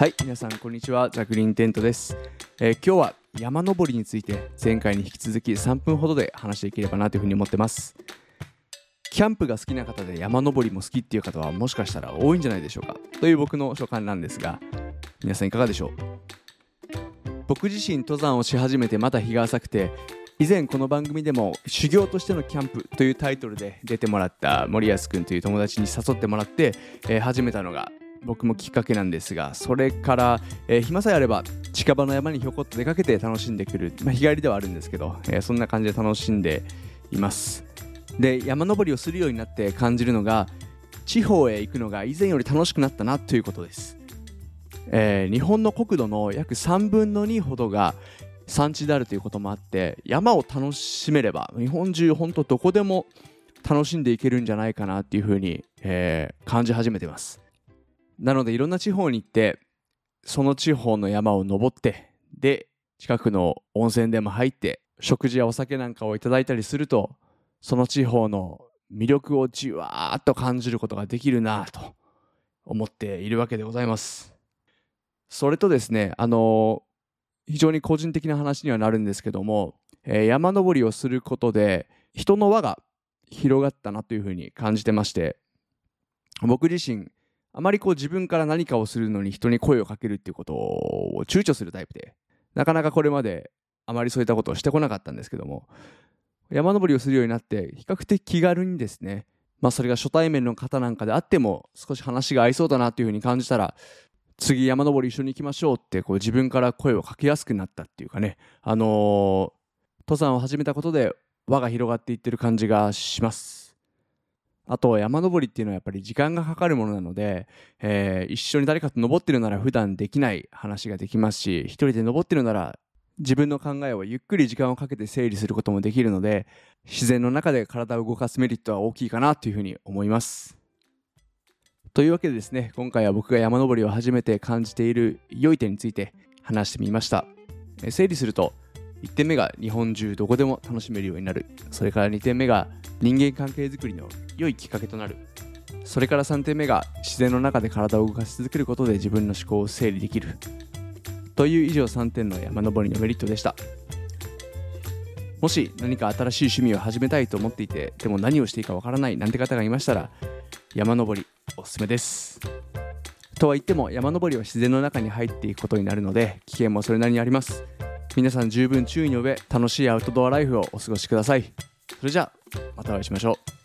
はい皆さんこんにちはジャクリンテントです、えー今日は山登りについて前回に引き続き3分ほどで話していければなというふうに思ってます。キャンプが好きな方で山登りも好きっていう方はもしかしたら多いんじゃないでしょうか。という僕の所感なんですが皆さんいかがでしょう？僕自身登山をし始めてまだ日が浅くて以前この番組でも修行としてのキャンプというタイトルで出てもらった森保君という友達に誘ってもらって、えー始めたのが僕もきっかけなんですがそれから、えー暇さえあれば近場の山にひょこっと出かけて楽しんでくる、まあ、日帰りではあるんですけど、えーそんな感じで楽しんでいます。で山登りをするようになって感じるのが地方へ行くのが以前より楽しくなったなということです。えー日本の国土の約3分の2ほどが山地であるということもあって山を楽しめれば日本中本当どこでも楽しんでいけるんじゃないかなっていうふうに、えー感じ始めてます。なのでいろんな地方に行ってその地方の山を登ってで近くの温泉でも入って食事やお酒なんかをいただいたりするとその地方の魅力をじわーっと感じることができるなと思っているわけでございます。それとですね、あの非常に個人的な話にはなるんですけども、えー山登りをすることで人の輪が広がったなというふうに感じてまして僕自身あまりこう自分から何かをするのに人に声をかけるっていうことを躊躇するタイプでなかなかこれまであまりそういったことをしてこなかったんですけども山登りをするようになって比較的気軽にですねまあそれが初対面の方なんかであっても少し話が合いそうだなというふうに感じたら次山登り一緒に行きましょうってこう自分から声をかけやすくなったっていうかねあのー登山を始めたことで輪が広がっていってる感じがします。あと山登りっていうのはやっぱり時間がかかるものなので、えー一緒に誰かと登ってるなら普段できない話ができますし一人で登ってるなら自分の考えをゆっくり時間をかけて整理することもできるので自然の中で体を動かすメリットは大きいかなというふうに思います。というわけでですね今回は僕が山登りを初めて感じている良い点について話してみました。整理すると1点目が日本中どこでも楽しめるようになる。それから2点目が人間関係づくりの良いきっかけとなる。それから3点目が自然の中で体を動かし続けることで自分の思考を整理できる。という以上3点の山登りのメリットでした。もし何か新しい趣味を始めたいと思っていてでも何をしていいかわからないなんて方がいましたら山登りおすすめです。とは言っても山登りは自然の中に入っていくことになるので危険もそれなりにあります。皆さん十分注意の上楽しいアウトドアライフをお過ごしください。それじゃあまたお会いしましょう。